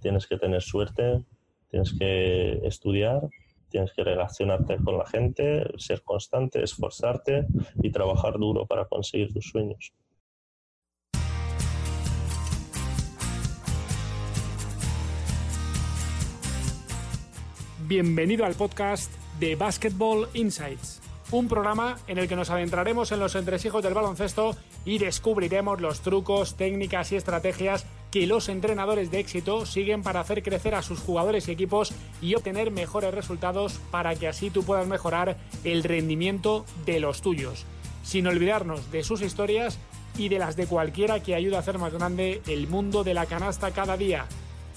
tienes que tener suerte, tienes que estudiar, tienes que relacionarte con la gente, ser constante, esforzarte y trabajar duro para conseguir tus sueños. Bienvenido al podcast de Basketball Insights, un programa en el que nos adentraremos en los entresijos del baloncesto y descubriremos los trucos, técnicas y estrategias que los entrenadores de éxito siguen para hacer crecer a sus jugadores y equipos y obtener mejores resultados para que así tú puedas mejorar el rendimiento de los tuyos, sin olvidarnos de sus historias y de las de cualquiera que ayude a hacer más grande el mundo de la canasta cada día,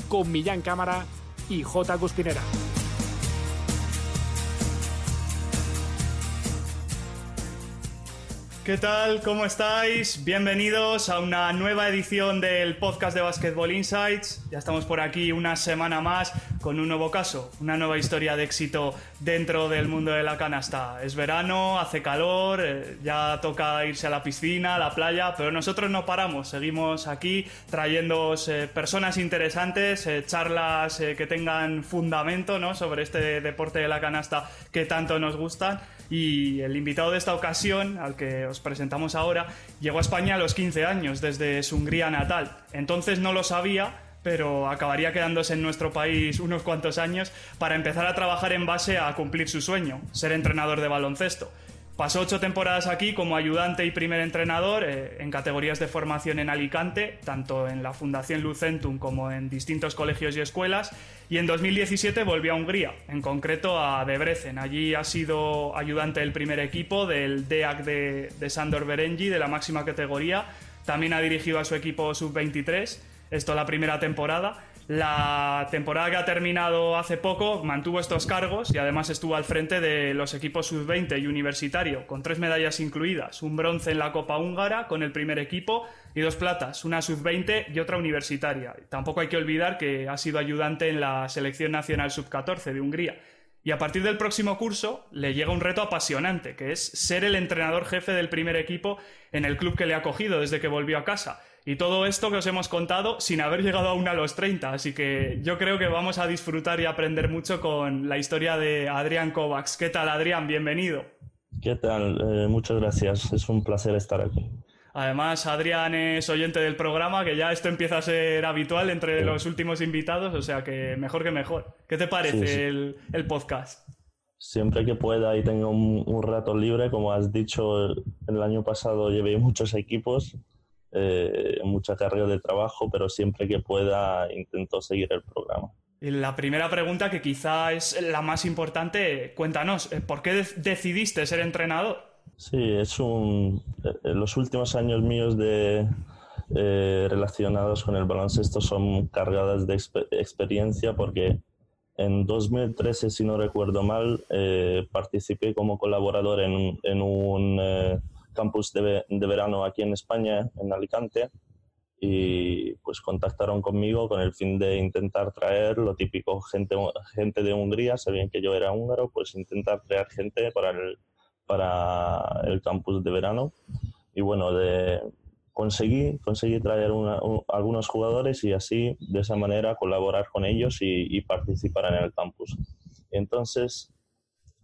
con Millán Cámara y J. Cuspinera. ¿Qué tal? ¿Cómo estáis? Bienvenidos a una nueva edición del podcast de Basketball Insights. Ya estamos por aquí una semana más con un nuevo caso, una nueva historia de éxito dentro del mundo de la canasta. Es verano, hace calor, eh, ya toca irse a la piscina, a la playa, pero nosotros no paramos, seguimos aquí trayendo eh, personas interesantes, eh, charlas que tengan fundamento ¿no? sobre este deporte de la canasta que tanto nos gustan. Y el invitado de esta ocasión, al que os presentamos ahora, llegó a España a los 15 años, desde su Hungría natal. Entonces no lo sabía, pero acabaría quedándose en nuestro país unos cuantos años para empezar a trabajar en base a cumplir su sueño, ser entrenador de baloncesto. Pasó ocho temporadas aquí como ayudante y primer entrenador eh, en categorías de formación en Alicante, tanto en la Fundación Lucentum como en distintos colegios y escuelas, y en 2017 volvió a Hungría, en concreto a Debrecen. Allí ha sido ayudante del primer equipo del DEAC de, de Sandor Berengi, de la máxima categoría. También ha dirigido a su equipo sub-23 esto la primera temporada. La temporada que ha terminado hace poco mantuvo estos cargos y además estuvo al frente de los equipos sub-20 y universitario, con tres medallas incluidas, un bronce en la Copa Húngara con el primer equipo y dos platas, una sub-20 y otra universitaria. Tampoco hay que olvidar que ha sido ayudante en la selección nacional sub-14 de Hungría. Y a partir del próximo curso le llega un reto apasionante, que es ser el entrenador jefe del primer equipo en el club que le ha cogido desde que volvió a casa. Y todo esto que os hemos contado sin haber llegado aún a los 30, así que yo creo que vamos a disfrutar y aprender mucho con la historia de Adrián Kovacs. ¿Qué tal, Adrián? Bienvenido. ¿Qué tal? Eh, muchas gracias, es un placer estar aquí. Además, Adrián es oyente del programa, que ya esto empieza a ser habitual entre los últimos invitados, o sea que mejor que mejor. ¿Qué te parece El, podcast? Siempre que pueda y tenga un, un, rato libre, como has dicho, el año pasado llevé muchos equipos eh, mucha carga de trabajo, pero siempre que pueda intento seguir el programa. La primera pregunta, que quizá es la más importante, cuéntanos, eh, ¿por qué decidiste ser entrenador? Sí, es un. Eh, los últimos años míos de, eh, relacionados con el baloncesto son cargadas de experiencia porque en 2013, si no recuerdo mal, participé como colaborador en, en un campus de, verano aquí en España, en Alicante, y pues contactaron conmigo con el fin de intentar traer lo típico, gente, gente de Hungría, sabían que yo era húngaro, pues intentar traer gente para el, para el campus de verano. Y bueno, de, conseguí, conseguí traer algunos jugadores y así, de esa manera, colaborar con ellos y participar en el campus. Entonces,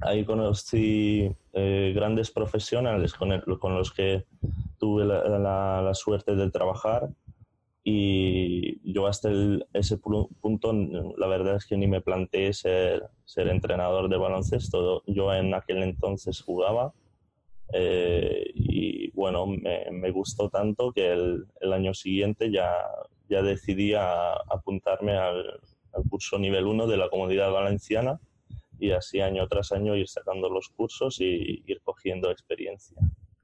Ahí conocí eh, grandes profesionales con, con, los que tuve la, la, suerte de trabajar y yo hasta ese punto la verdad es que ni me planteé ser, ser entrenador de baloncesto. Yo en aquel entonces jugaba eh, y bueno, me, me, gustó tanto que el, el, año siguiente ya, ya decidí a, apuntarme al, al curso nivel 1 de la Comunidad Valenciana y así año tras año ir sacando los cursos y ir cogiendo experiencia.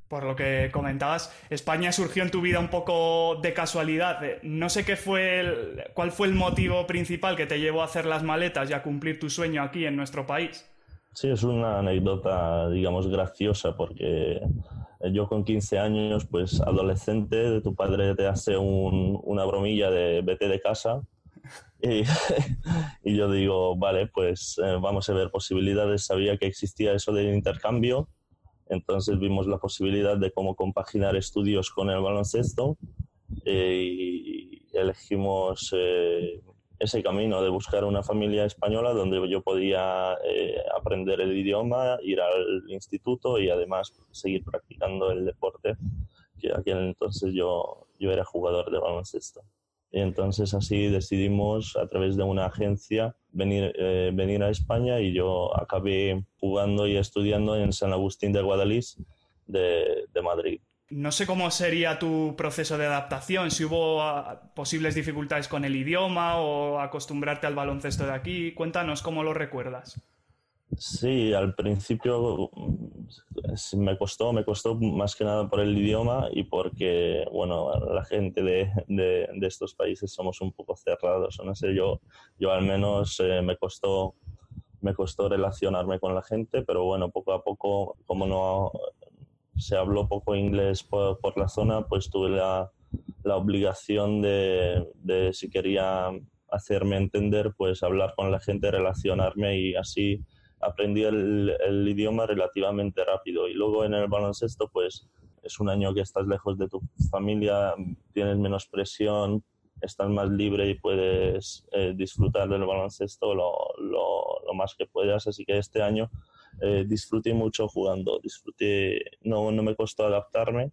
Por lo que comentabas, España surgió en tu vida un poco de casualidad. No sé qué fue el, cuál fue el motivo principal que te llevó a hacer las maletas y a cumplir tu sueño aquí en nuestro país. Sí, es una anécdota, digamos, graciosa porque yo con 15 años, pues adolescente, tu padre te hace una bromilla de vete de casa Y, yo digo, vale, pues eh, vamos a ver posibilidades. Sabía que existía eso del intercambio, entonces vimos la posibilidad de cómo compaginar estudios con el baloncesto eh, y elegimos eh, ese camino de buscar una familia española donde yo podía eh, aprender el idioma, ir al instituto y además seguir practicando el deporte, que aquel entonces yo, yo era jugador de baloncesto. Y entonces así decidimos a través de una agencia venir, eh, venir a España y yo acabé jugando y estudiando en San Agustín de Guadalís de, de Madrid. No sé cómo sería tu proceso de adaptación, si hubo ah, posibles dificultades con el idioma o acostumbrarte al baloncesto de aquí. Cuéntanos cómo lo recuerdas. Sí, al principio mm, me costó, me costó más que nada por el idioma y porque, bueno, la gente de, de, estos países somos un poco cerrados. No sé, yo, yo al menos eh, me costó me costó relacionarme con la gente, pero bueno, poco a poco, como no se habló poco inglés por, por la zona, pues tuve la, la obligación de, de, si quería hacerme entender, pues hablar con la gente, relacionarme y así aprendí el, el, idioma relativamente rápido. Y luego en el baloncesto, pues es un año que estás lejos de tu familia, tienes menos presión, estás más libre y puedes eh, disfrutar del baloncesto lo, lo, lo, más que puedas. Así que este año eh, disfruté mucho jugando, disfruté, no, no me costó adaptarme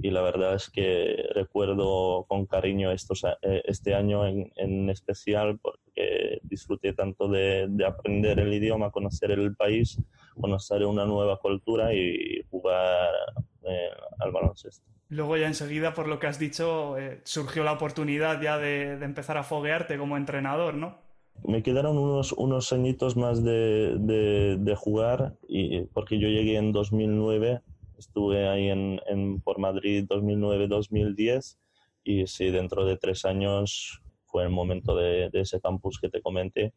y la verdad es que recuerdo con cariño estos, eh, este año en, en, especial porque disfruté tanto de, de, aprender el idioma, conocer el país, conocer una nueva cultura y jugar eh, al baloncesto. Luego ya enseguida, por lo que has dicho, eh, surgió la oportunidad ya de, de empezar a foguearte como entrenador, ¿no? me quedaron unos, unos añitos más de, de, de, jugar y, porque yo llegué en 2009, estuve ahí en, en por Madrid 2009-2010 y sí, dentro de tres años fue el momento de, de, ese campus que te comenté,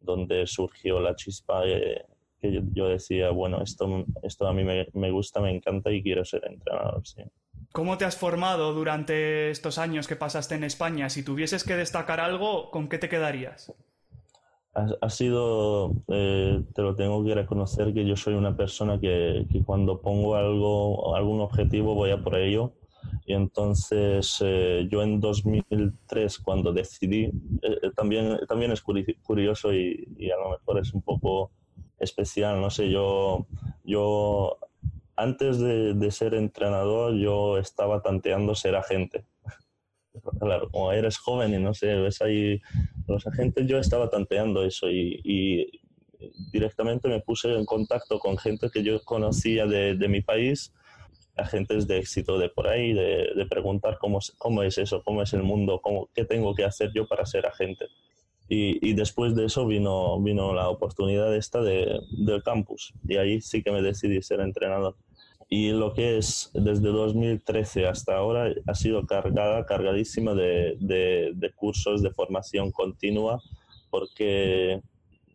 donde surgió la chispa eh, que yo, yo, decía, bueno, esto, esto a mí me, me, gusta, me encanta y quiero ser entrenador. Sí. ¿Cómo te has formado durante estos años que pasaste en España? Si tuvieses que destacar algo, ¿con qué te quedarías? Ha, ha sido, eh, te lo tengo que reconocer, que yo soy una persona que, que, cuando pongo algo, algún objetivo voy a por ello. Y entonces eh, yo en 2003, cuando decidí, eh, también, también es curioso y, y, a lo mejor es un poco especial, no sé, yo, yo antes de, de ser entrenador yo estaba tanteando ser agente claro, como eres joven y no sé, ves ahí los agentes, yo estaba tanteando eso y, directamente me puse en contacto con gente que yo conocía de, mi país, agentes de éxito de por ahí, de, preguntar cómo, cómo, es eso, cómo es el mundo, cómo, qué tengo que hacer yo para ser agente. Y, y después de eso vino, vino la oportunidad esta de, del campus y ahí sí que me decidí ser entrenador y lo que es desde 2013 hasta ahora ha sido cargada, cargadísima de, de, cursos de formación continua, porque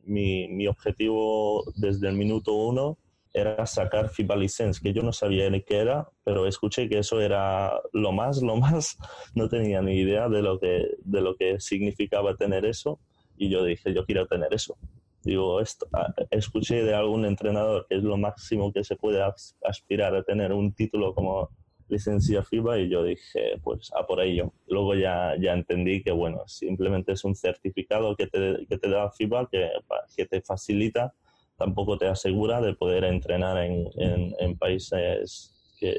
mi, mi, objetivo desde el minuto uno era sacar FIBA License, que yo no sabía ni qué era, pero escuché que eso era lo más, lo más, no tenía ni idea de lo que, de lo que significaba tener eso, y yo dije, yo quiero tener eso digo, esto, escuché de algún entrenador que es lo máximo que se puede aspirar a tener un título como licencia FIBA y yo dije, pues a por ello. Luego ya, ya entendí que, bueno, simplemente es un certificado que te, que te da FIBA que, que te facilita, tampoco te asegura de poder entrenar en, en, en países que,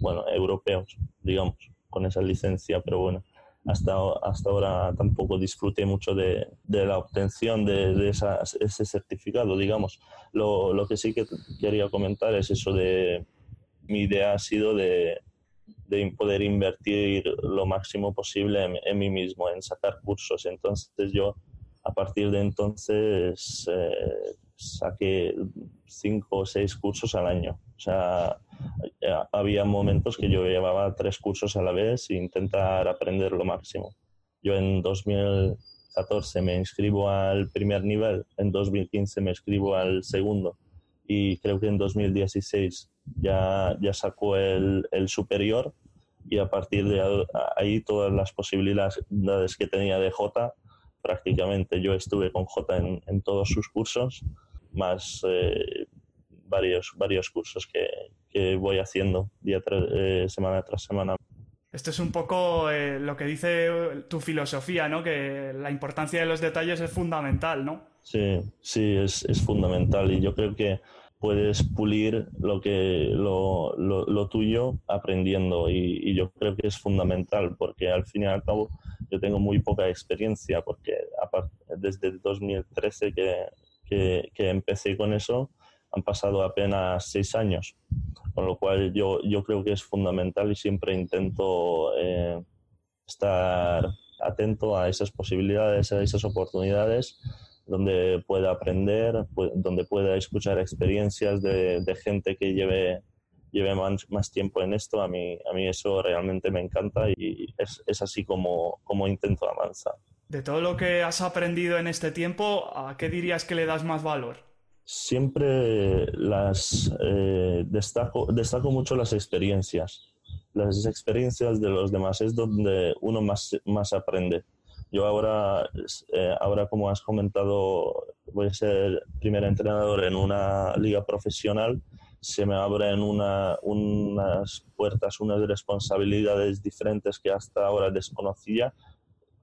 bueno, europeos, digamos, con esa licencia, pero bueno hasta, hasta ahora tampoco disfruté mucho de, de la obtención de, de ese certificado, digamos. Lo, lo, que sí que quería comentar es eso de mi idea ha sido de, de poder invertir lo máximo posible en, en, mí mismo, en sacar cursos. Entonces yo a partir de entonces eh, saqué cinco o seis cursos al año. O sea, había momentos que yo llevaba tres cursos a la vez e intentar aprender lo máximo. Yo en 2014 me inscribo al primer nivel, en 2015 me inscribo al segundo y creo que en 2016 ya, ya sacó el, el superior y a partir de ahí todas las posibilidades que tenía de J, prácticamente yo estuve con J en, en todos sus cursos, más eh, varios, varios cursos que, que voy haciendo día tras, eh, semana tras semana. Esto es un poco eh, lo que dice tu filosofía, ¿no? Que la importancia de los detalles es fundamental, ¿no? Sí, sí, es, es fundamental y yo creo que puedes pulir lo, que, lo, lo, tuyo aprendiendo. Y, yo creo que es fundamental porque al fin y al cabo yo tengo muy poca experiencia porque desde 2013 que, que, que empecé con eso han pasado apenas seis años, con lo cual yo, yo creo que es fundamental y siempre intento eh, estar atento a esas posibilidades, a esas oportunidades donde pueda aprender, donde pueda escuchar experiencias de, gente que lleve, lleve más, tiempo en esto. A mí, a mí eso realmente me encanta y es, es así como, como intento avanzar. De todo lo que has aprendido en este tiempo, ¿a qué dirías que le das más valor? Siempre las eh, destaco, destaco mucho las experiencias. Las experiencias de los demás es donde uno más, más aprende yo ahora, eh, ahora, como has comentado, voy a ser primer entrenador en una liga profesional. Se me abren una, unas puertas, unas responsabilidades diferentes que hasta ahora desconocía.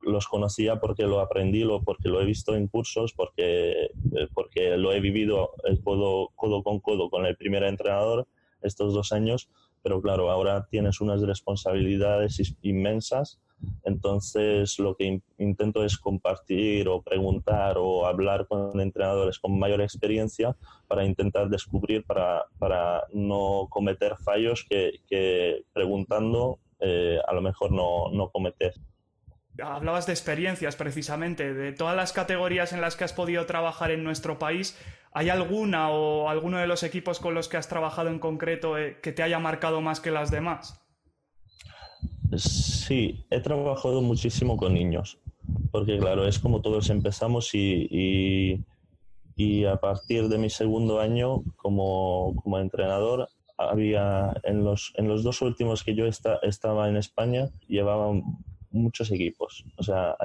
Los conocía porque lo aprendí, lo, porque lo he visto en cursos, porque, eh, porque lo he vivido eh, codo, codo con codo con el primer entrenador estos dos años. Pero claro, ahora tienes unas responsabilidades inmensas entonces, lo que intento es compartir o preguntar o hablar con entrenadores con mayor experiencia para intentar descubrir, para, para no cometer fallos que, preguntando eh, a lo mejor no, no cometer. Hablabas de experiencias precisamente, de todas las categorías en las que has podido trabajar en nuestro país. ¿Hay alguna o alguno de los equipos con los que has trabajado en concreto eh, que te haya marcado más que las demás? Sí, he trabajado muchísimo con niños, porque claro, es como todos empezamos y, y, a partir de mi segundo año como, como, entrenador, había en los, en los dos últimos que yo estaba en España, llevaba muchos equipos, o sea,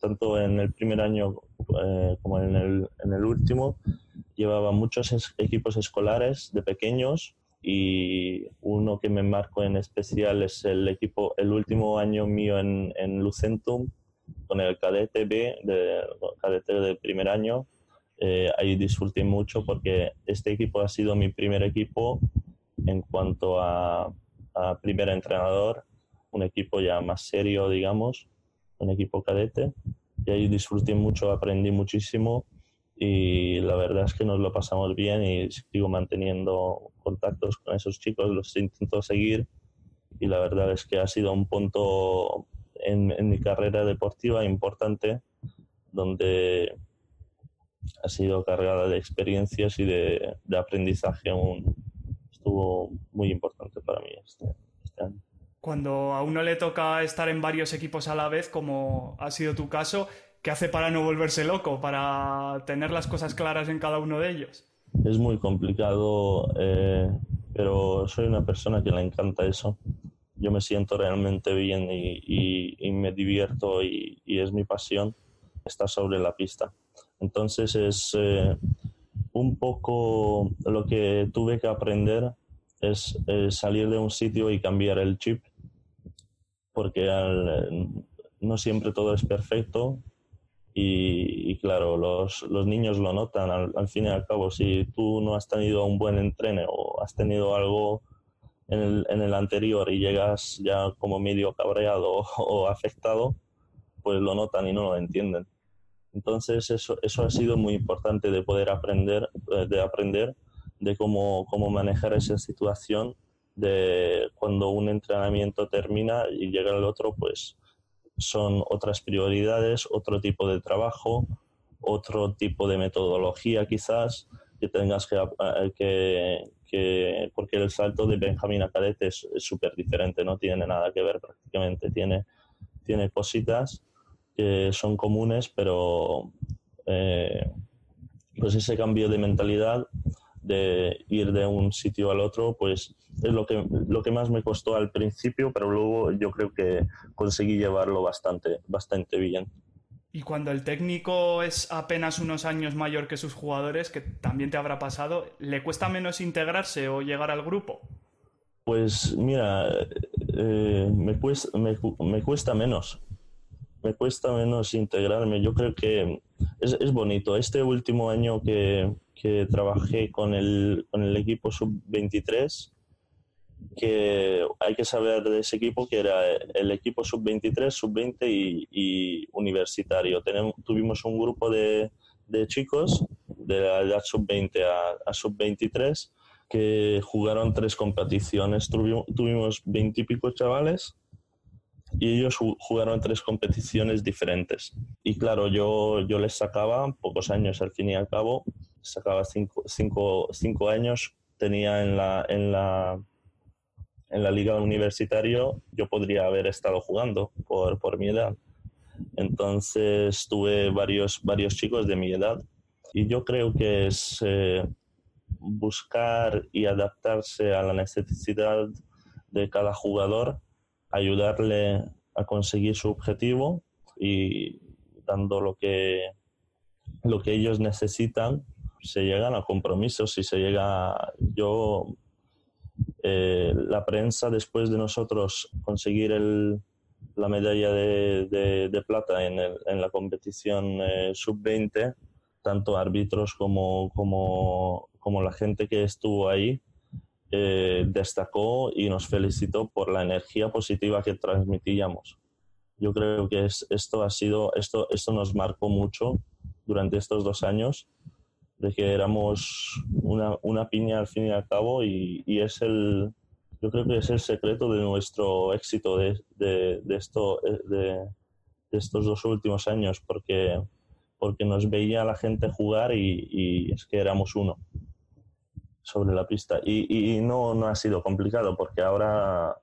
tanto en el primer año eh, como en el, en el último, llevaba muchos equipos escolares de pequeños y uno que me marco en especial es el equipo, el último año mío en, en Lucentum con el cadete B, de, cadete de primer año. Eh, ahí disfruté mucho porque este equipo ha sido mi primer equipo en cuanto a, a primer entrenador, un equipo ya más serio, digamos, un equipo cadete. Y ahí disfruté mucho, aprendí muchísimo y la verdad es que nos lo pasamos bien y sigo manteniendo contactos con esos chicos, los intento seguir y la verdad es que ha sido un punto en, mi carrera deportiva importante donde ha sido cargada de experiencias y de, aprendizaje. estuvo muy importante para mí este, este año. Cuando a uno le toca estar en varios equipos a la vez, como ha sido tu caso, ¿Qué hace para no volverse loco, para tener las cosas claras en cada uno de ellos? Es muy complicado, eh, pero soy una persona que le encanta eso. Yo me siento realmente bien y, me divierto y, es mi pasión estar sobre la pista. Entonces es eh, un poco lo que tuve que aprender es, salir de un sitio y cambiar el chip, porque no siempre todo es perfecto y, claro, los, los, niños lo notan al, fin y al cabo. Si tú no has tenido un buen entreno o has tenido algo en el, en el anterior y llegas ya como medio cabreado o, afectado, pues lo notan y no lo entienden. Entonces eso, eso ha sido muy importante de poder aprender, de aprender de cómo, cómo manejar esa situación de cuando un entrenamiento termina y llega el otro, pues son otras prioridades, otro tipo de trabajo, otro tipo de metodología quizás que tengas que, eh, que, porque el salto de Benjamín a es súper diferente, no tiene nada que ver prácticamente, tiene, tiene cositas que son comunes, pero eh, pues ese cambio de mentalidad de ir de un sitio al otro, pues es lo que, lo que más me costó al principio, pero luego yo creo que conseguí llevarlo bastante, bastante bien. Y cuando el técnico es apenas unos años mayor que sus jugadores, que también te habrá pasado, ¿le cuesta menos integrarse o llegar al grupo? Pues mira, eh, me, cuesta, me, cuesta menos. Me cuesta menos integrarme. Yo creo que es, es bonito. Este último año que, que trabajé con el, con el equipo sub-23, que hay que saber de ese equipo que era el equipo sub-23, sub-20 y, universitario. Tenemos, tuvimos un grupo de, de chicos de la edad sub-20 a, a sub-23 que jugaron tres competiciones. Tuvimos veintipico chavales y ellos jugaron tres competiciones diferentes. Y claro, yo, yo les sacaba pocos años al fin y al cabo, sacaba cinco, cinco, cinco años, tenía en la, en la en la liga universitario yo podría haber estado jugando por, por mi edad. Entonces tuve varios, varios chicos de mi edad y yo creo que es eh, buscar y adaptarse a la necesidad de cada jugador, ayudarle a conseguir su objetivo y dando lo que, lo que ellos necesitan, se llegan a compromisos y se llega, yo eh, la prensa después de nosotros conseguir el, la medalla de, de, plata en, el, en, la competición eh, sub-20, tanto árbitros como, como, como, la gente que estuvo ahí, eh, destacó y nos felicitó por la energía positiva que transmitíamos. Yo creo que es, esto ha sido, esto, esto nos marcó mucho durante estos dos años de que éramos una, una, piña al fin y al cabo y, y, es el, yo creo que es el secreto de nuestro éxito de, de, de esto, eh, de, estos dos últimos años, porque, porque nos veía la gente jugar y, y es que éramos uno sobre la pista. Y, y no, no ha sido complicado, porque ahora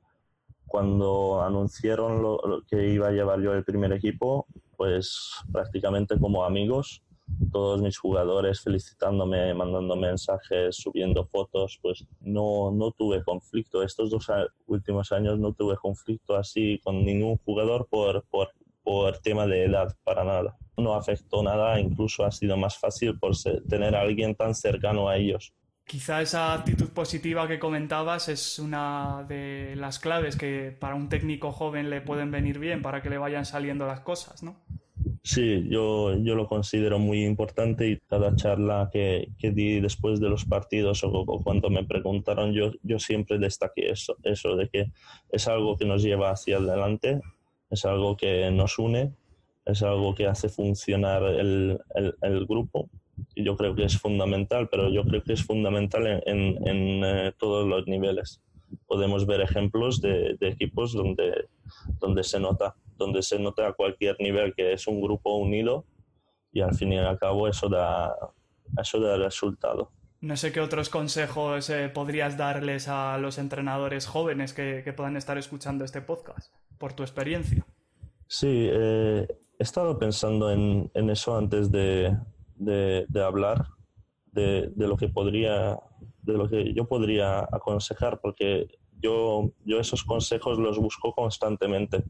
cuando anunciaron lo, que iba a llevar yo el primer equipo, pues prácticamente como amigos todos mis jugadores felicitándome, mandando mensajes, subiendo fotos, pues no, no tuve conflicto. Estos dos últimos años no tuve conflicto así con ningún jugador por, por, por tema de edad, para nada. No afectó nada, incluso ha sido más fácil por tener a alguien tan cercano a ellos. Quizá esa actitud positiva que comentabas es una de las claves que para un técnico joven le pueden venir bien para que le vayan saliendo las cosas, ¿no? Sí, yo, yo lo considero muy importante y cada charla que, que di después de los partidos o, cuando me preguntaron, yo, yo siempre destaqué eso, eso, de que es algo que nos lleva hacia adelante, es algo que nos une, es algo que hace funcionar el, el, el grupo y yo creo que es fundamental, pero yo creo que es fundamental en, en, en eh, todos los niveles. Podemos ver ejemplos de, de equipos donde, donde se nota donde se nota a cualquier nivel que es un grupo unido y al fin y al cabo eso da, eso da resultado. No sé qué otros consejos eh, podrías darles a los entrenadores jóvenes que, que, puedan estar escuchando este podcast, por tu experiencia. Sí, eh, he estado pensando en, en eso antes de, de, de hablar, de, de, lo que podría, de lo que yo podría aconsejar, porque yo, yo esos consejos los busco constantemente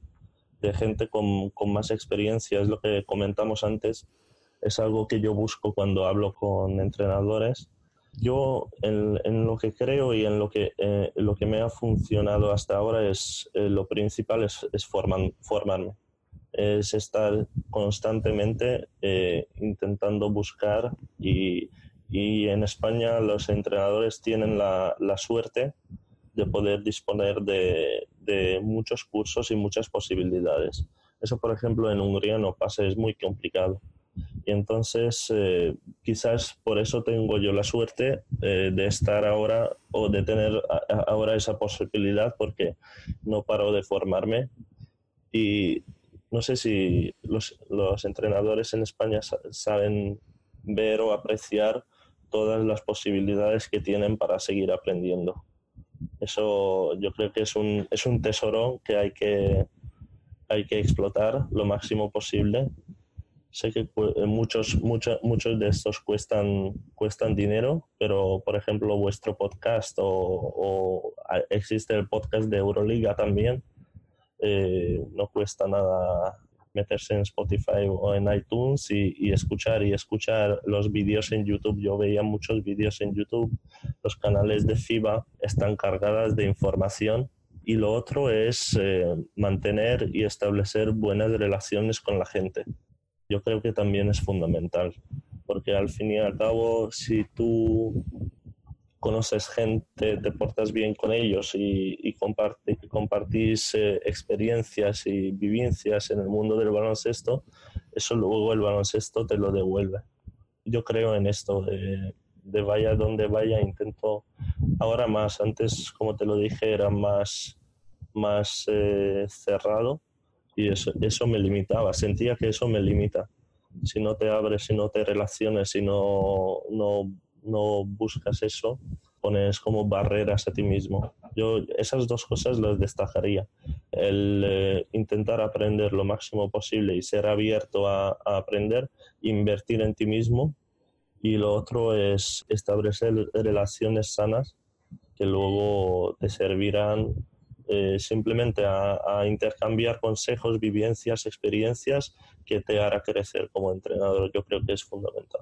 de gente con, con, más experiencia, es lo que comentamos antes, es algo que yo busco cuando hablo con entrenadores. Yo en, en lo que creo y en lo que, eh, lo que me ha funcionado hasta ahora es eh, lo principal es, es forman, formarme, es estar constantemente eh, intentando buscar y, y en España los entrenadores tienen la, la suerte de poder disponer de, de, muchos cursos y muchas posibilidades. Eso, por ejemplo, en Hungría no pasa, es muy complicado. Y entonces, eh, quizás por eso tengo yo la suerte eh, de estar ahora o de tener ahora esa posibilidad porque no paro de formarme. Y no sé si los, los entrenadores en España saben ver o apreciar todas las posibilidades que tienen para seguir aprendiendo. Eso yo creo que es un, es un tesoro que hay, que hay que explotar lo máximo posible. Sé que muchos, muchos, muchos de estos cuestan, cuestan dinero, pero por ejemplo vuestro podcast o, o existe el podcast de Euroliga también, eh, no cuesta nada meterse en Spotify o en iTunes y, escuchar y escuchar los vídeos en YouTube. Yo veía muchos vídeos en YouTube. Los canales de FIBA están cargadas de información y lo otro es eh, mantener y establecer buenas relaciones con la gente. Yo creo que también es fundamental, porque al fin y al cabo, si tú conoces gente, te portas bien con ellos y, compartís eh, experiencias y vivencias en el mundo del baloncesto, eso luego el baloncesto te lo devuelve. Yo creo en esto, de, de vaya donde vaya, intento ahora más, antes como te lo dije era más, más eh, cerrado y eso, eso me limitaba, sentía que eso me limita. Si no te abres, si no te relaciones, si no no buscas eso, pones como barreras a ti mismo. Yo esas dos cosas las destacaría. El eh, intentar aprender lo máximo posible y ser abierto a, aprender, invertir en ti mismo. Y lo otro es establecer relaciones sanas que luego te servirán eh, simplemente a, a, intercambiar consejos, vivencias, experiencias que te hará crecer como entrenador. Yo creo que es fundamental.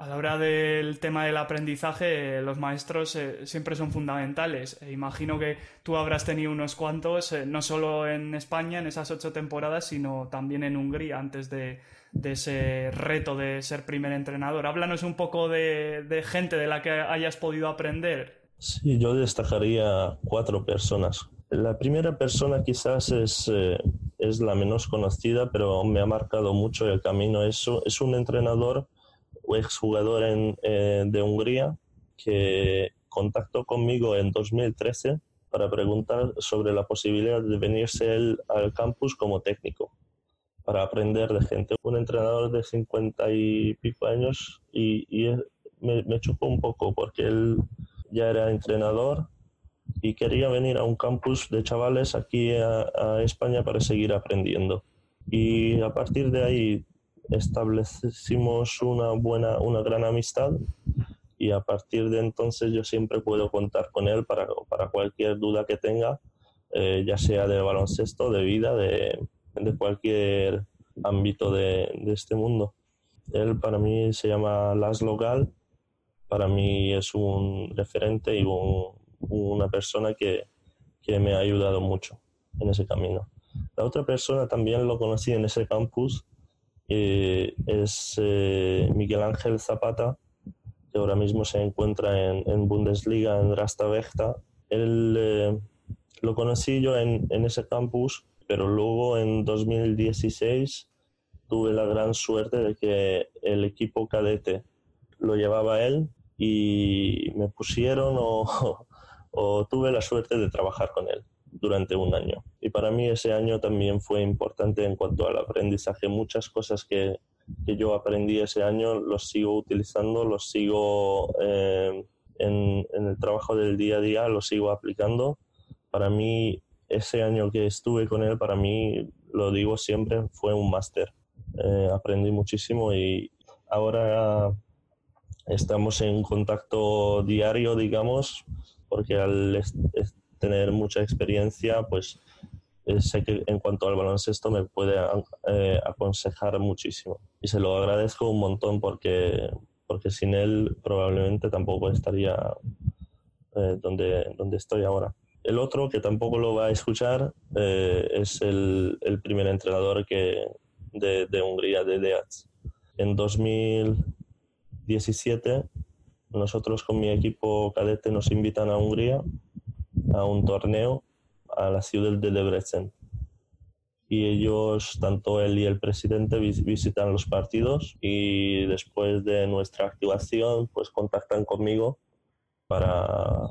A la hora del tema del aprendizaje, los maestros eh, siempre son fundamentales. E imagino que tú habrás tenido unos cuantos, eh, no solo en España en esas ocho temporadas, sino también en Hungría antes de, ese reto de ser primer entrenador. Háblanos un poco de, gente de la que hayas podido aprender. Sí, yo destacaría cuatro personas. La primera persona quizás es, eh, es la menos conocida, pero me ha marcado mucho el camino. Es, es un entrenador exjugador en, eh, de Hungría que contactó conmigo en 2013 para preguntar sobre la posibilidad de venirse él al campus como técnico para aprender de gente. Un entrenador de 50 y pico años y, me, me, chocó un poco porque él ya era entrenador y quería venir a un campus de chavales aquí a España para seguir aprendiendo. Y a partir de ahí establecimos una buena, una gran amistad y a partir de entonces yo siempre puedo contar con él para, para cualquier duda que tenga, eh, ya sea de baloncesto, de vida, de, de cualquier ámbito de, de, este mundo. Él para mí se llama Laszlo Gal, para mí es un referente y un, una persona que, que me ha ayudado mucho en ese camino. La otra persona también lo conocí en ese campus eh, es eh, Miguel Ángel Zapata, que ahora mismo se encuentra en, Bundesliga, en Rasta Él eh, lo conocí yo en, en, ese campus, pero luego en 2016 tuve la gran suerte de que el equipo cadete lo llevaba él y me pusieron o, o tuve la suerte de trabajar con él durante un año. Y para mí ese año también fue importante en cuanto al aprendizaje. Muchas cosas que, que yo aprendí ese año los sigo utilizando, los sigo eh, en, en, el trabajo del día a día, los sigo aplicando. Para mí ese año que estuve con él, para mí, lo digo siempre, fue un máster. Eh, aprendí muchísimo y ahora estamos en contacto diario, digamos, porque al tener mucha experiencia, pues eh, sé que en cuanto al baloncesto me puede eh, aconsejar muchísimo. Y se lo agradezco un montón porque, porque sin él probablemente tampoco estaría eh, donde, donde estoy ahora. El otro, que tampoco lo va a escuchar, es el, el, primer entrenador que, de, de Hungría, de DEATS. En 2017, nosotros con mi equipo cadete nos invitan a Hungría a un torneo a la ciudad de Debrecen. Y ellos, tanto él y el presidente, visitan los partidos y después de nuestra activación, pues contactan conmigo para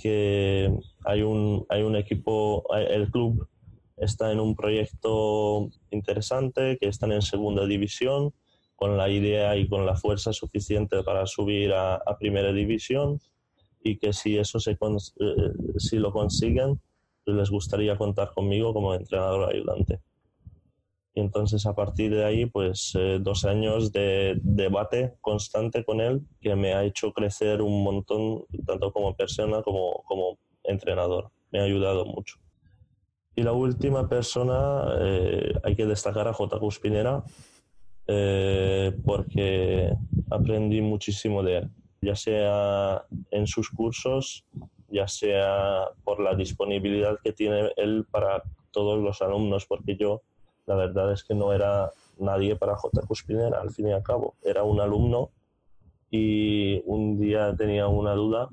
que hay un, hay un equipo, el club está en un proyecto interesante, que están en segunda división, con la idea y con la fuerza suficiente para subir a, a primera división y que si eso se eh, si lo consiguen, pues les gustaría contar conmigo como entrenador ayudante. Y entonces a partir de ahí, pues eh, dos años de debate constante con él que me ha hecho crecer un montón, tanto como persona como como entrenador. Me ha ayudado mucho. Y la última persona, eh, hay que destacar a J. Cuspinera, porque aprendí muchísimo de él ya sea en sus cursos ya sea por la disponibilidad que tiene él para todos los alumnos, porque yo la verdad es que no era nadie para J. Cuspinera, al fin y al cabo. Era un alumno y un día tenía una duda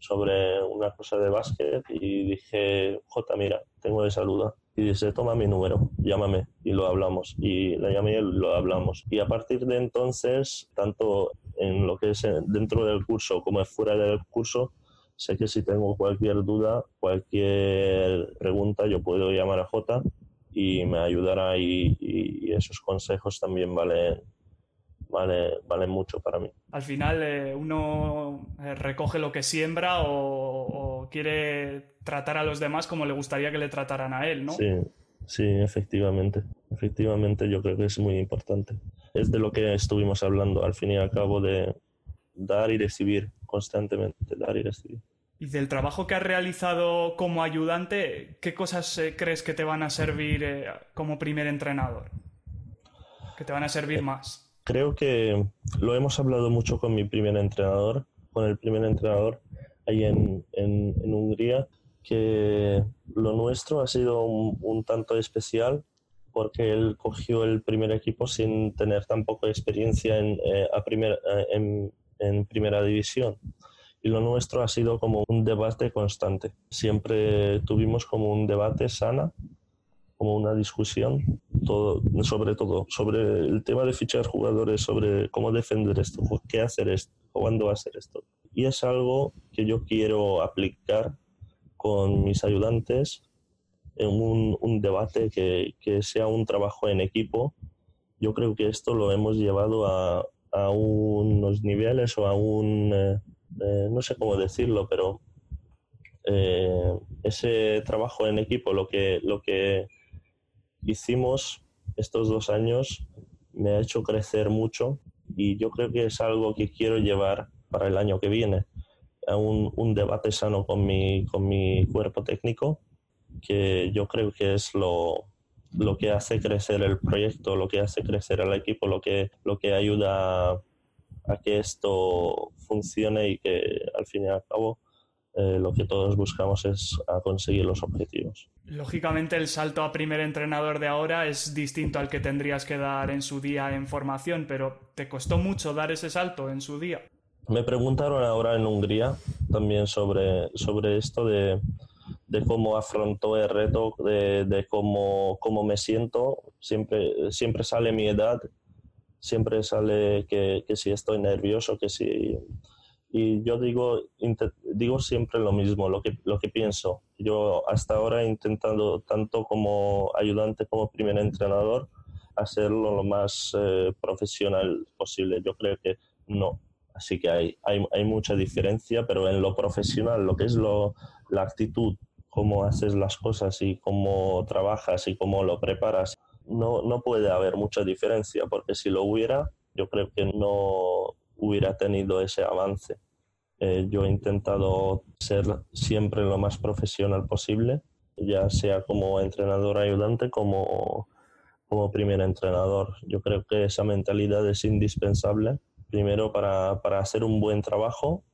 sobre una cosa de básquet y dije, J, mira, tengo esa duda. Y dice, toma mi número, llámame y lo hablamos. Y la llamé y lo hablamos. Y a partir de entonces, tanto en lo que es dentro del curso como fuera del curso, sé que si tengo cualquier duda, cualquier pregunta, yo puedo llamar a J y me ayudará y, esos consejos también valen, vale, vale mucho para mí. Al final eh, uno eh, recoge lo que siembra o, quiere tratar a los demás como le gustaría que le trataran a él, ¿no? Sí, sí, efectivamente. Efectivamente yo creo que es muy importante. Es de lo que estuvimos hablando al fin y al cabo de dar y recibir constantemente, dar y recibir. Y del trabajo que has realizado como ayudante, ¿qué cosas eh, crees que te van a servir eh, como primer entrenador? ¿Que te van a servir más? Creo que lo hemos hablado mucho con mi primer entrenador, con el primer entrenador ahí en, Hungría, que lo nuestro ha sido un, tanto especial porque él cogió el primer equipo sin tener tampoco experiencia en, eh, a en primera división y lo nuestro ha sido como un debate constante. Siempre tuvimos como un debate sana, como una discusión sobre todo, sobre el tema de fichar jugadores, sobre cómo defender esto, qué hacer esto, cuándo hacer esto. Y es algo que yo quiero aplicar con mis ayudantes en un, debate que, sea un trabajo en equipo. Yo creo que esto lo hemos llevado a, a unos niveles o a un... Eh, eh, no sé cómo decirlo, pero eh, ese trabajo en equipo, lo que, lo que hicimos estos dos años, me ha hecho crecer mucho y yo creo que es algo que quiero llevar para el año que viene, a un, un debate sano con mi, con mi cuerpo técnico, que yo creo que es lo, lo que hace crecer el proyecto, lo que hace crecer al equipo, lo que, lo que ayuda a que esto funcione y que al fin y al cabo eh, lo que todos buscamos es conseguir los objetivos. Lógicamente el salto a primer entrenador de ahora es distinto al que tendrías que dar en su día en formación, pero ¿te costó mucho dar ese salto en su día? Me preguntaron ahora en Hungría también sobre, sobre esto de, de cómo afrontó el reto, de, de cómo, cómo, me siento. Siempre, siempre sale mi edad siempre sale que, que si estoy nervioso, que si... Y yo digo, digo siempre lo mismo, lo que, lo que pienso. Yo hasta ahora he intentado, tanto como ayudante como primer entrenador, hacerlo lo más eh, profesional posible. Yo creo que no. Así que hay, hay, hay, mucha diferencia, pero en lo profesional, lo que es lo, la actitud, cómo haces las cosas y cómo trabajas y cómo lo preparas, no, no puede haber mucha diferencia, porque si lo hubiera, yo creo que no hubiera tenido ese avance. Eh, yo he intentado ser siempre lo más profesional posible, ya sea como entrenador ayudante como, como primer entrenador. Yo creo que esa mentalidad es indispensable, primero para, para hacer un buen trabajo,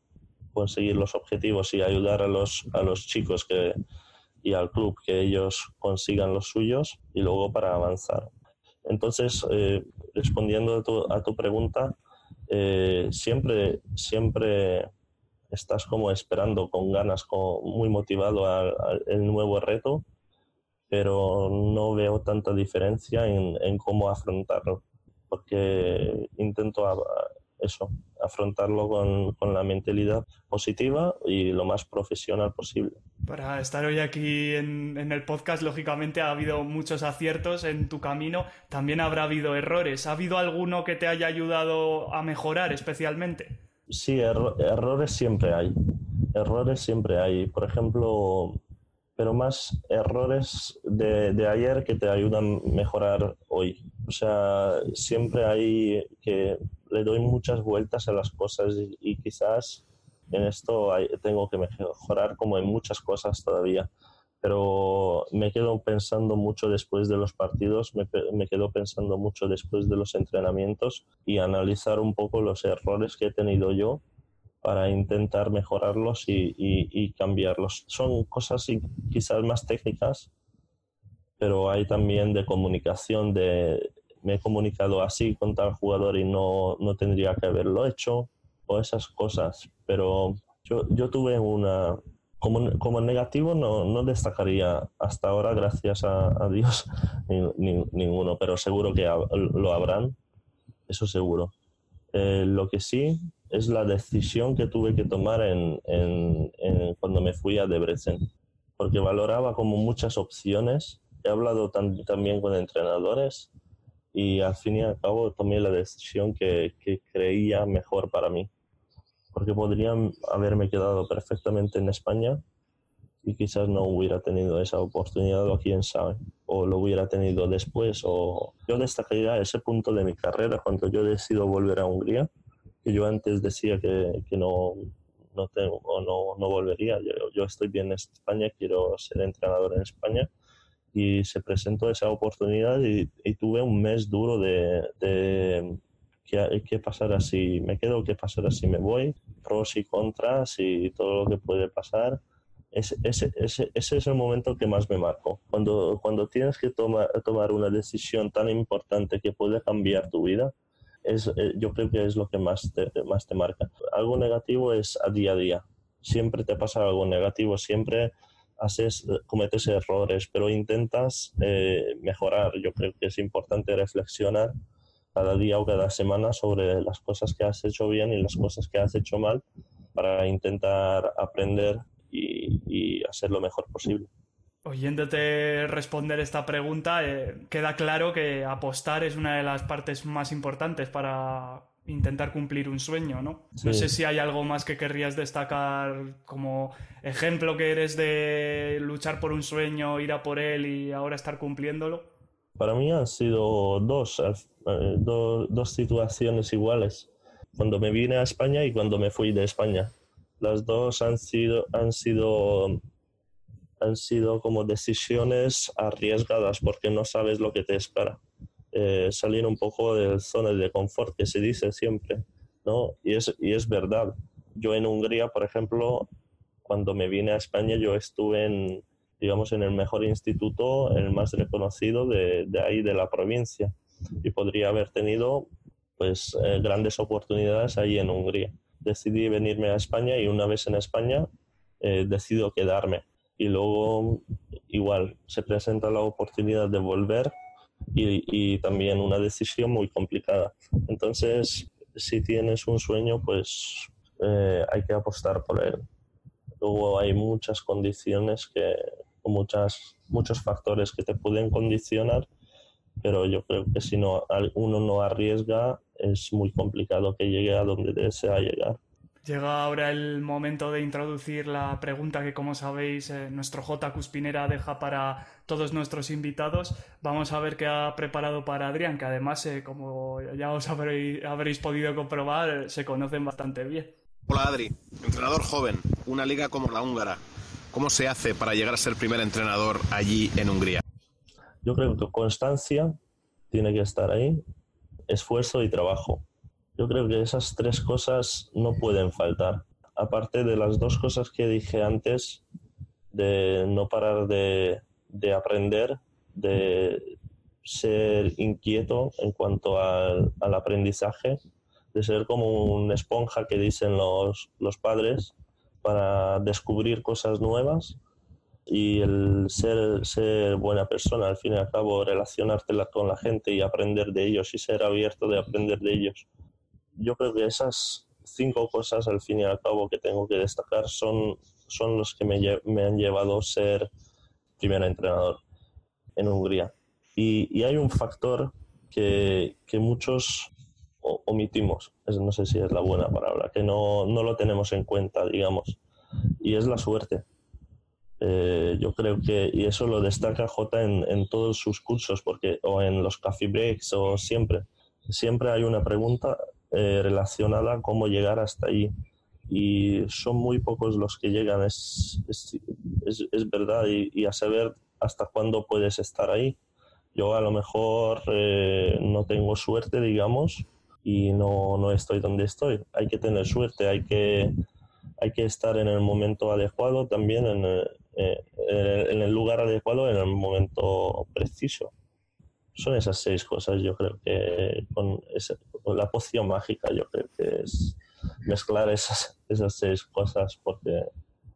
conseguir los objetivos y ayudar a los, a los chicos que, y al club que ellos consigan los suyos y luego para avanzar. Entonces, eh, respondiendo a tu, pregunta, eh, siempre, siempre estás como esperando con ganas, muy motivado al, nuevo reto, pero no veo tanta diferencia en, en cómo afrontarlo, porque intento eso, afrontarlo con, con, la mentalidad positiva y lo más profesional posible. Para estar hoy aquí en, en, el podcast, lógicamente ha habido muchos aciertos en tu camino, también habrá habido errores. ¿Ha habido alguno que te haya ayudado a mejorar especialmente? Sí, errores siempre hay. Errores siempre hay. Por ejemplo, pero más errores de, de, ayer que te ayudan a mejorar hoy. O sea, siempre hay que le doy muchas vueltas a las cosas y, quizás en esto tengo que mejorar como en muchas cosas todavía. Pero me quedo pensando mucho después de los partidos, me, me quedo pensando mucho después de los entrenamientos y analizar un poco los errores que he tenido yo para intentar mejorarlos y, cambiarlos. Son cosas quizás más técnicas, pero hay también de comunicación, de me he comunicado así con tal jugador y no, no tendría que haberlo hecho, o esas cosas. Pero yo, yo tuve una, como, como, negativo no, no, destacaría hasta ahora, gracias a, Dios, ninguno, pero seguro que lo habrán, eso seguro. Eh, lo que sí es la decisión que tuve que tomar en, cuando me fui a Debrecen, porque valoraba como muchas opciones. He hablado también con entrenadores y al fin y al cabo tomé la decisión que, que creía mejor para mí, porque podrían haberme quedado perfectamente en España y quizás no hubiera tenido esa oportunidad o quién sabe, o lo hubiera tenido después. O yo destacaría ese punto de mi carrera cuando yo decido volver a Hungría que yo antes decía que, que no, no, tengo, no, no volvería. Yo, yo, estoy bien en España, quiero ser entrenador en España y se presentó esa oportunidad y, tuve un mes duro de, de qué, qué pasará si me quedo, qué pasará si me voy, pros y contras y todo lo que puede pasar. Ese, ese, ese, ese es el momento que más me marcó. Cuando, cuando tienes que tomar, tomar una decisión tan importante que puede cambiar tu vida, es, eh, yo creo que es lo que más te, más te marca. Algo negativo es a día a día. Siempre te pasa algo negativo, siempre haces, cometes errores, pero intentas eh, mejorar. Yo creo que es importante reflexionar cada día o cada semana sobre las cosas que has hecho bien y las cosas que has hecho mal para intentar aprender y, y hacer lo mejor posible. Oyéndote responder esta pregunta, eh, queda claro que apostar es una de las partes más importantes para intentar cumplir un sueño, ¿no? No sé si hay algo más que querrías destacar como ejemplo que eres de luchar por un sueño, ir a por él y ahora estar cumpliéndolo. Para mí han sido dos, eh, dos situaciones iguales. Cuando me vine a España y cuando me fui de España. Las dos han sido, han sido han sido como decisiones arriesgadas porque no sabes lo que te espera. Eh, salir un poco de zona de confort que se dice siempre, ¿no? Y es, y es verdad. Yo en Hungría, por ejemplo, cuando me vine a España, yo estuve en, digamos, en el mejor instituto, el más reconocido de, de ahí, de la provincia. Y podría haber tenido, pues, eh, grandes oportunidades ahí en Hungría. Decidí venirme a España y una vez en España, eh, decido quedarme y luego igual se presenta la oportunidad de volver y, también una decisión muy complicada. Entonces, si tienes un sueño, pues eh, hay que apostar por él. Luego hay muchas condiciones que, muchas, muchos factores que te pueden condicionar, pero yo creo que si no, uno no arriesga, es muy complicado que llegue a donde desea llegar. Llega ahora el momento de introducir la pregunta que, como sabéis, eh, nuestro J. Cuspinera deja para todos nuestros invitados. Vamos a ver qué ha preparado para Adrián, que además, eh, como ya os habréis, podido comprobar, eh, se conocen bastante bien. Hola Adri, entrenador joven, una liga como la húngara. ¿Cómo se hace para llegar a ser primer entrenador allí en Hungría? Yo creo que constancia tiene que estar ahí, esfuerzo y trabajo yo creo que esas tres cosas no pueden faltar. Aparte de las dos cosas que dije antes, de no parar de, aprender, de ser inquieto en cuanto al, aprendizaje, de ser como una esponja que dicen los, los padres para descubrir cosas nuevas y el ser, ser buena persona, al fin y al cabo, relacionarte con la gente y aprender de ellos y ser abierto de aprender de ellos yo creo que esas cinco cosas al fin y al cabo que tengo que destacar son, son los que me, me han llevado a ser primer entrenador en Hungría. Y, y hay un factor que, que muchos omitimos, no sé si es la buena palabra, que no, no lo tenemos en cuenta, digamos, y es la suerte. Eh, yo creo que, y eso lo destaca J en, en, todos sus cursos, porque, o en los coffee breaks, o siempre, siempre hay una pregunta eh, relacionada a cómo llegar hasta ahí. Y son muy pocos los que llegan, es, es, es, verdad, y, a saber hasta cuándo puedes estar ahí. Yo a lo mejor eh, no tengo suerte, digamos, y no, no estoy donde estoy. Hay que tener suerte, hay que, hay que estar en el momento adecuado también, en eh, en el lugar adecuado, en el momento preciso. Son esas seis cosas, yo creo que con, la poción mágica, yo creo que es mezclar esas, esas seis cosas porque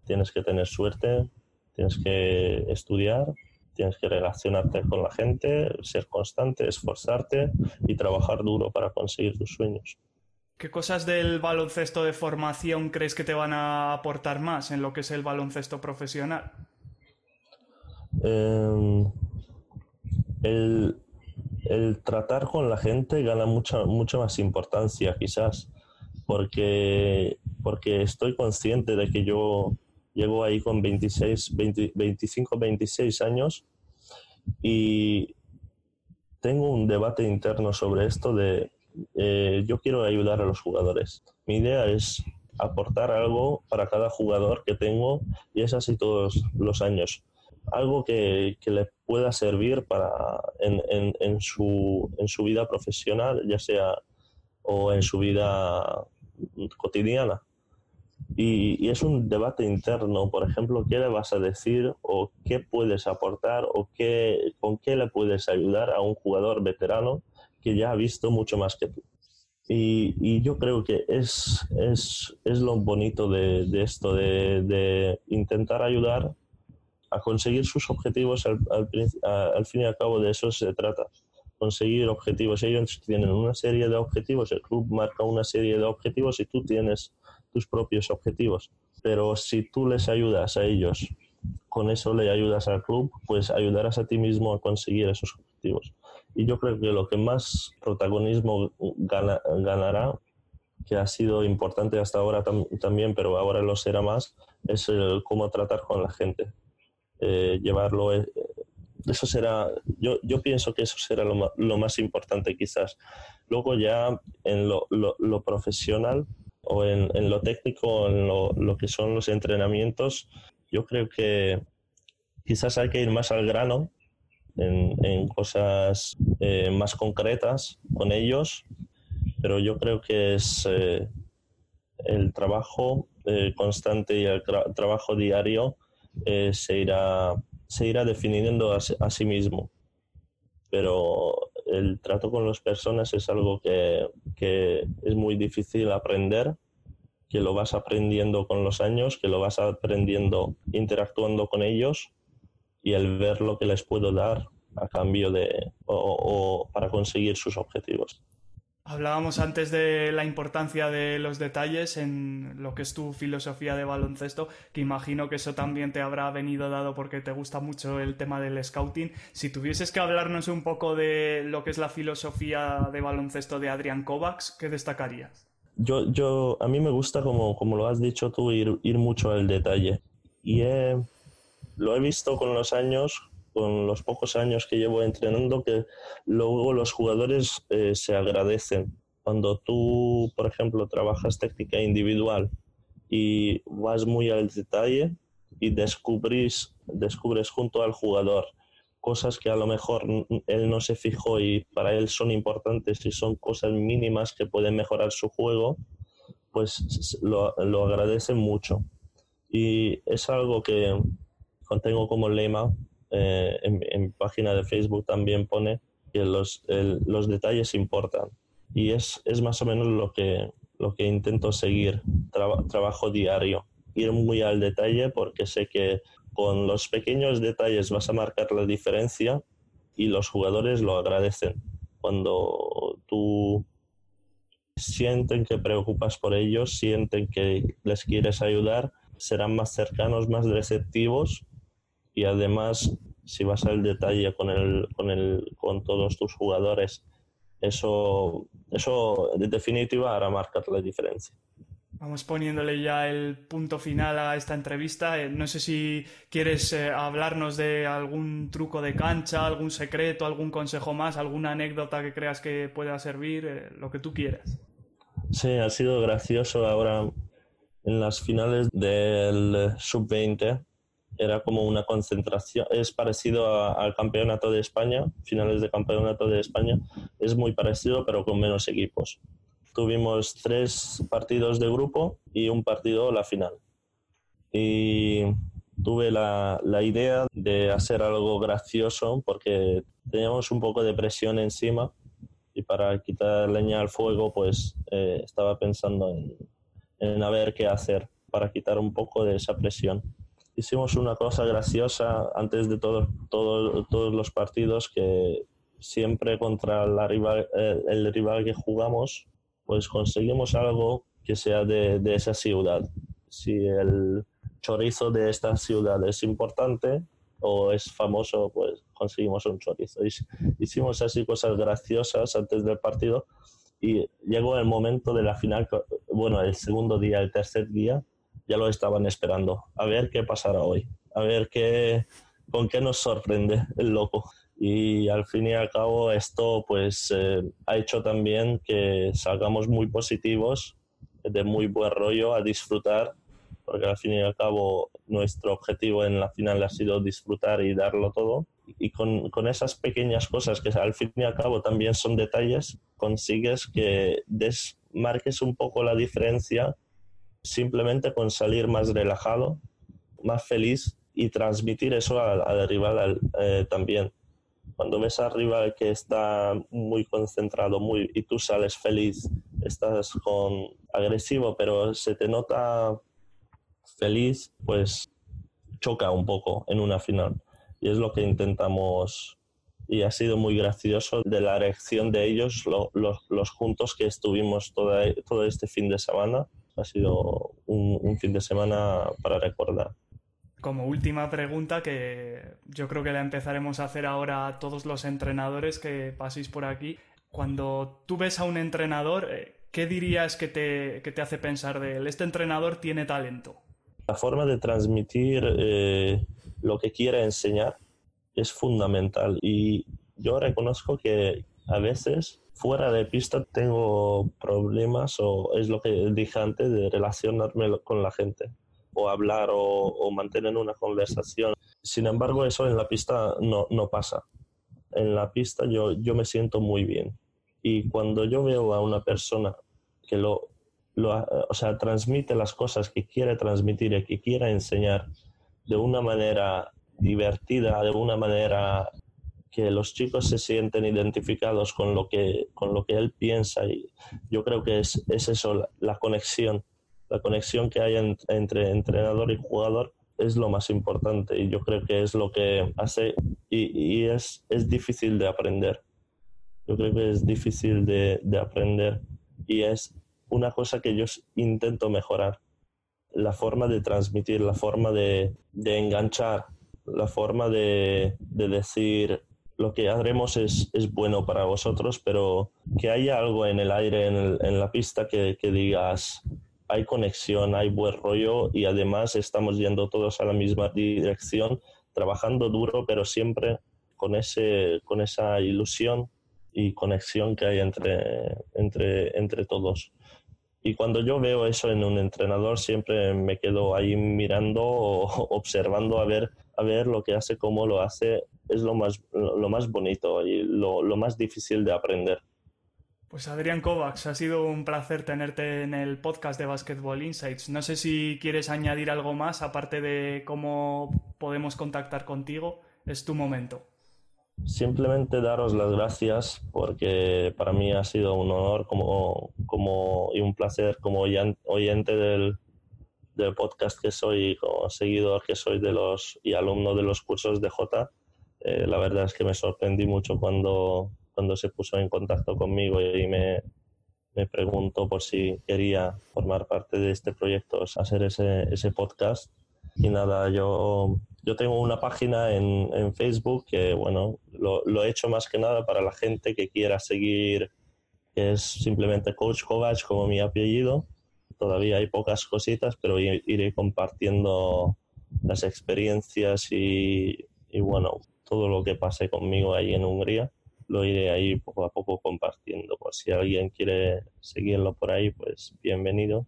tienes que tener suerte, tienes que estudiar, tienes que relacionarte con la gente, ser constante, esforzarte y trabajar duro para conseguir tus sueños. ¿Qué cosas del baloncesto de formación crees que te van a aportar más en lo que es el baloncesto profesional? Em, el, tratar con la gente gana mucha, mucha más importancia quizás, porque, porque estoy consciente de que yo llego ahí con 26, 25, 26 años y tengo un debate interno sobre esto de eh, yo quiero ayudar a los jugadores. Mi idea es aportar algo para cada jugador que tengo y es así todos los años. Algo que, que le pueda servir para en, en, en, su, en su vida profesional, ya sea o en su vida cotidiana. Y, es un debate interno, por ejemplo, ¿qué le vas a decir o qué puedes aportar o qué, con qué le puedes ayudar a un jugador veterano que ya ha visto mucho más que tú? Y, yo creo que es, es, es lo bonito de, de esto, de, de, intentar ayudar a conseguir sus objetivos. Al, al, fin y al cabo de eso se trata. Conseguir objetivos. Ellos tienen una serie de objetivos, el club marca una serie de objetivos y tú tienes tus propios objetivos. Pero si tú les ayudas a ellos, con eso le ayudas al club, pues ayudarás a ti mismo a conseguir esos objetivos. Y yo creo que lo que más protagonismo ganará, que ha sido importante hasta ahora también, pero ahora lo será más, es cómo tratar con la gente. Eh, llevarlo, eh, eso será, yo, yo pienso que eso será lo, lo más importante quizás. Luego ya en lo, lo, profesional, o en, en lo técnico, en lo, que son los entrenamientos, yo creo que quizás hay que ir más al grano, en, cosas eh, más concretas con ellos, pero yo creo que es eh, el trabajo eh, constante y el tra trabajo diario eh, se, irá, se irá definiendo a, sí mismo. Pero el trato con las personas es algo que, que, es muy difícil aprender, que lo vas aprendiendo con los años, que lo vas aprendiendo interactuando con ellos y el ver lo que les puedo dar a cambio de o para conseguir sus objetivos. Hablábamos antes de la importancia de los detalles en lo que es tu filosofía de baloncesto, que imagino que eso también te habrá venido dado porque te gusta mucho el tema del scouting. Si tuvieses que hablarnos un poco de lo que es la filosofía de baloncesto de Adrián Kovacs, ¿qué destacarías? Yo, yo, a mí me gusta, como, como lo has dicho tú, ir, ir mucho al detalle. Y lo he visto con los años con los pocos años que llevo entrenando que luego los jugadores eh, se agradecen. Cuando tú, por ejemplo, trabajas técnica individual y vas muy al detalle y descubrís, descubres junto al jugador cosas que a lo mejor él no se fijó y para él son importantes y son cosas mínimas que pueden mejorar su juego, pues lo, lo agradecen mucho. Y es algo que tengo como lema eh, en, página de Facebook también pone que los, los detalles importan. Y es, es, más o menos lo que, lo que intento seguir, Traba, trabajo diario, ir muy al detalle porque sé que con los pequeños detalles vas a marcar la diferencia y los jugadores lo agradecen. Cuando tú sienten que preocupas por ellos, sienten que les quieres ayudar, serán más cercanos, más receptivos y además si vas al detalle con, el, con, el, con todos tus jugadores, eso, eso de definitiva hará marcar la diferencia. Vamos poniéndole ya el punto final a esta entrevista. Eh, no sé si quieres eh, hablarnos de algún truco de cancha, algún secreto, algún consejo más, alguna anécdota que creas que pueda servir, eh, lo que tú quieras. Sí, ha sido gracioso ahora en las finales del sub-20 era como una concentración, es parecido al campeonato de España, finales de campeonato de España, es muy parecido pero con menos equipos. tuvimos tres partidos de grupo y un partido la final. Y tuve la, la, idea de hacer algo gracioso porque teníamos un poco de presión encima y para quitar leña al fuego pues eh, estaba pensando en, en a ver qué hacer para quitar un poco de esa presión. Hicimos una cosa graciosa antes de todo, todo, todos los partidos que siempre contra la rival, eh, el rival que jugamos pues conseguimos algo que sea de, de esa ciudad. Si el chorizo de esta ciudad es importante o es famoso, pues conseguimos un chorizo. Hicimos así cosas graciosas antes del partido y llegó el momento de la final, bueno, el segundo día, el tercer día, ya lo estaban esperando. A ver qué pasará hoy, a ver qué, con qué nos sorprende el loco. Y al fin y al cabo esto pues eh, ha hecho también que salgamos muy positivos, de muy buen rollo, a disfrutar, porque al fin y al cabo nuestro objetivo en la final ha sido disfrutar y darlo todo. Y con, con esas pequeñas cosas que al fin y al cabo también son detalles, consigues que desmarques un poco la diferencia simplemente con salir más relajado, más feliz y transmitir eso al, rival eh, también. Cuando ves al rival que está muy concentrado muy, y tú sales feliz, estás con agresivo, pero se te nota feliz, pues choca un poco en una final. Y es lo que intentamos y ha sido muy gracioso de la reacción de ellos, los juntos que estuvimos todo este fin de semana ha sido un, fin de semana para recordar. Como última pregunta, que yo creo que la empezaremos a hacer ahora a todos los entrenadores que paséis por aquí. Cuando tú ves a un entrenador, eh, ¿qué dirías que te, que te hace pensar de él? Este entrenador tiene talento. La forma de transmitir eh, lo que quiere enseñar es fundamental y yo reconozco que a veces fuera de pista tengo problemas o es lo que dije antes de relacionarme con la gente o hablar o, mantener una conversación. Sin embargo, eso en la pista no, no pasa. En la pista yo, yo me siento muy bien. Y cuando yo veo a una persona que lo, lo, o sea, transmite las cosas que quiere transmitir y que quiere enseñar de una manera divertida, de una manera que los chicos se sienten identificados con lo que, con lo que él piensa y yo creo que es, es eso, la, conexión, la conexión que hay entre entrenador y jugador es lo más importante y yo creo que es lo que hace y, y es, es, difícil de aprender. Yo creo que es difícil de, de aprender y es una cosa que yo intento mejorar. La forma de transmitir, la forma de, de enganchar, la forma de, de decir lo que haremos es, es, bueno para vosotros, pero que haya algo en el aire, en, la pista, que, digas, hay conexión, hay buen rollo y además estamos yendo todos a la misma dirección, trabajando duro, pero siempre con, ese, con esa ilusión y conexión que hay entre, entre, entre todos. Y cuando yo veo eso en un entrenador, siempre me quedo ahí mirando observando a ver, a ver lo que hace, cómo lo hace es lo más, lo más bonito y lo, lo más difícil de aprender. Pues Adrián Kovacs, ha sido un placer tenerte en el podcast de Basketball Insights. No sé si quieres añadir algo más aparte de cómo podemos contactar contigo. Es tu momento. Simplemente daros las gracias porque para mí ha sido un honor como, como, y un placer como oyente del, del podcast que soy, como seguidor que soy de los y alumno de los cursos de J eh, la verdad es que me sorprendí mucho cuando, cuando se puso en contacto conmigo y me, me preguntó por si quería formar parte de este proyecto, hacer ese, ese podcast. Y nada, yo, yo tengo una página en, en Facebook que, bueno, lo, lo, he hecho más que nada para la gente que quiera seguir, que es simplemente Coach Kovac como mi apellido. Todavía hay pocas cositas, pero iré compartiendo las experiencias y, y bueno, todo lo que pase conmigo ahí en Hungría lo iré ahí poco a poco compartiendo. Por si alguien quiere seguirlo por ahí, pues bienvenido.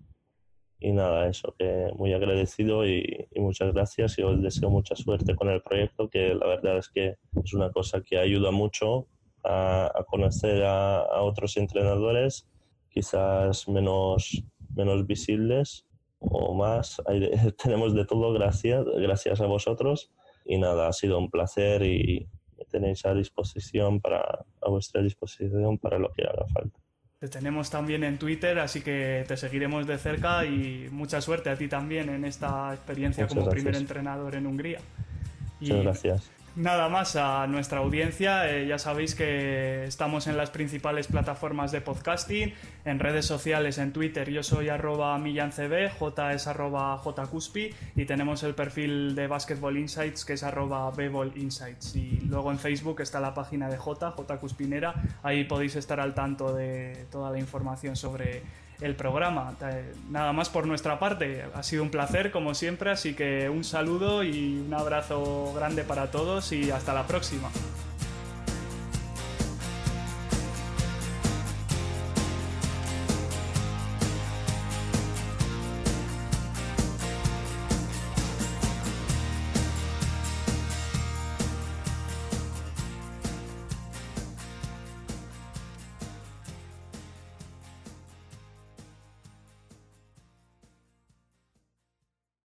Y nada, eso que muy agradecido y, muchas gracias y os deseo mucha suerte con el proyecto, que la verdad es que es una cosa que ayuda mucho a, conocer a, otros entrenadores quizás menos, menos visibles o más. tenemos de todo, gracias, gracias a vosotros. Y nada, ha sido un placer y me tenéis a disposición para, a vuestra disposición para lo que haga falta. Te tenemos también en Twitter, así que te seguiremos de cerca y mucha suerte a ti también en esta experiencia como primer entrenador en Hungría. Muchas gracias. Nada más a nuestra audiencia, eh, ya sabéis que estamos en las principales plataformas de podcasting, en redes sociales, en Twitter, yo soy arroba millancb, j es arroba jcuspi y tenemos el perfil de Basketball Insights que es arroba insights. Y luego en Facebook está la página de J, J Cuspinera, ahí podéis estar al tanto de toda la información sobre el programa. Nada más por nuestra parte. Ha sido un placer, como siempre, así que un saludo y un abrazo grande para todos y hasta la próxima.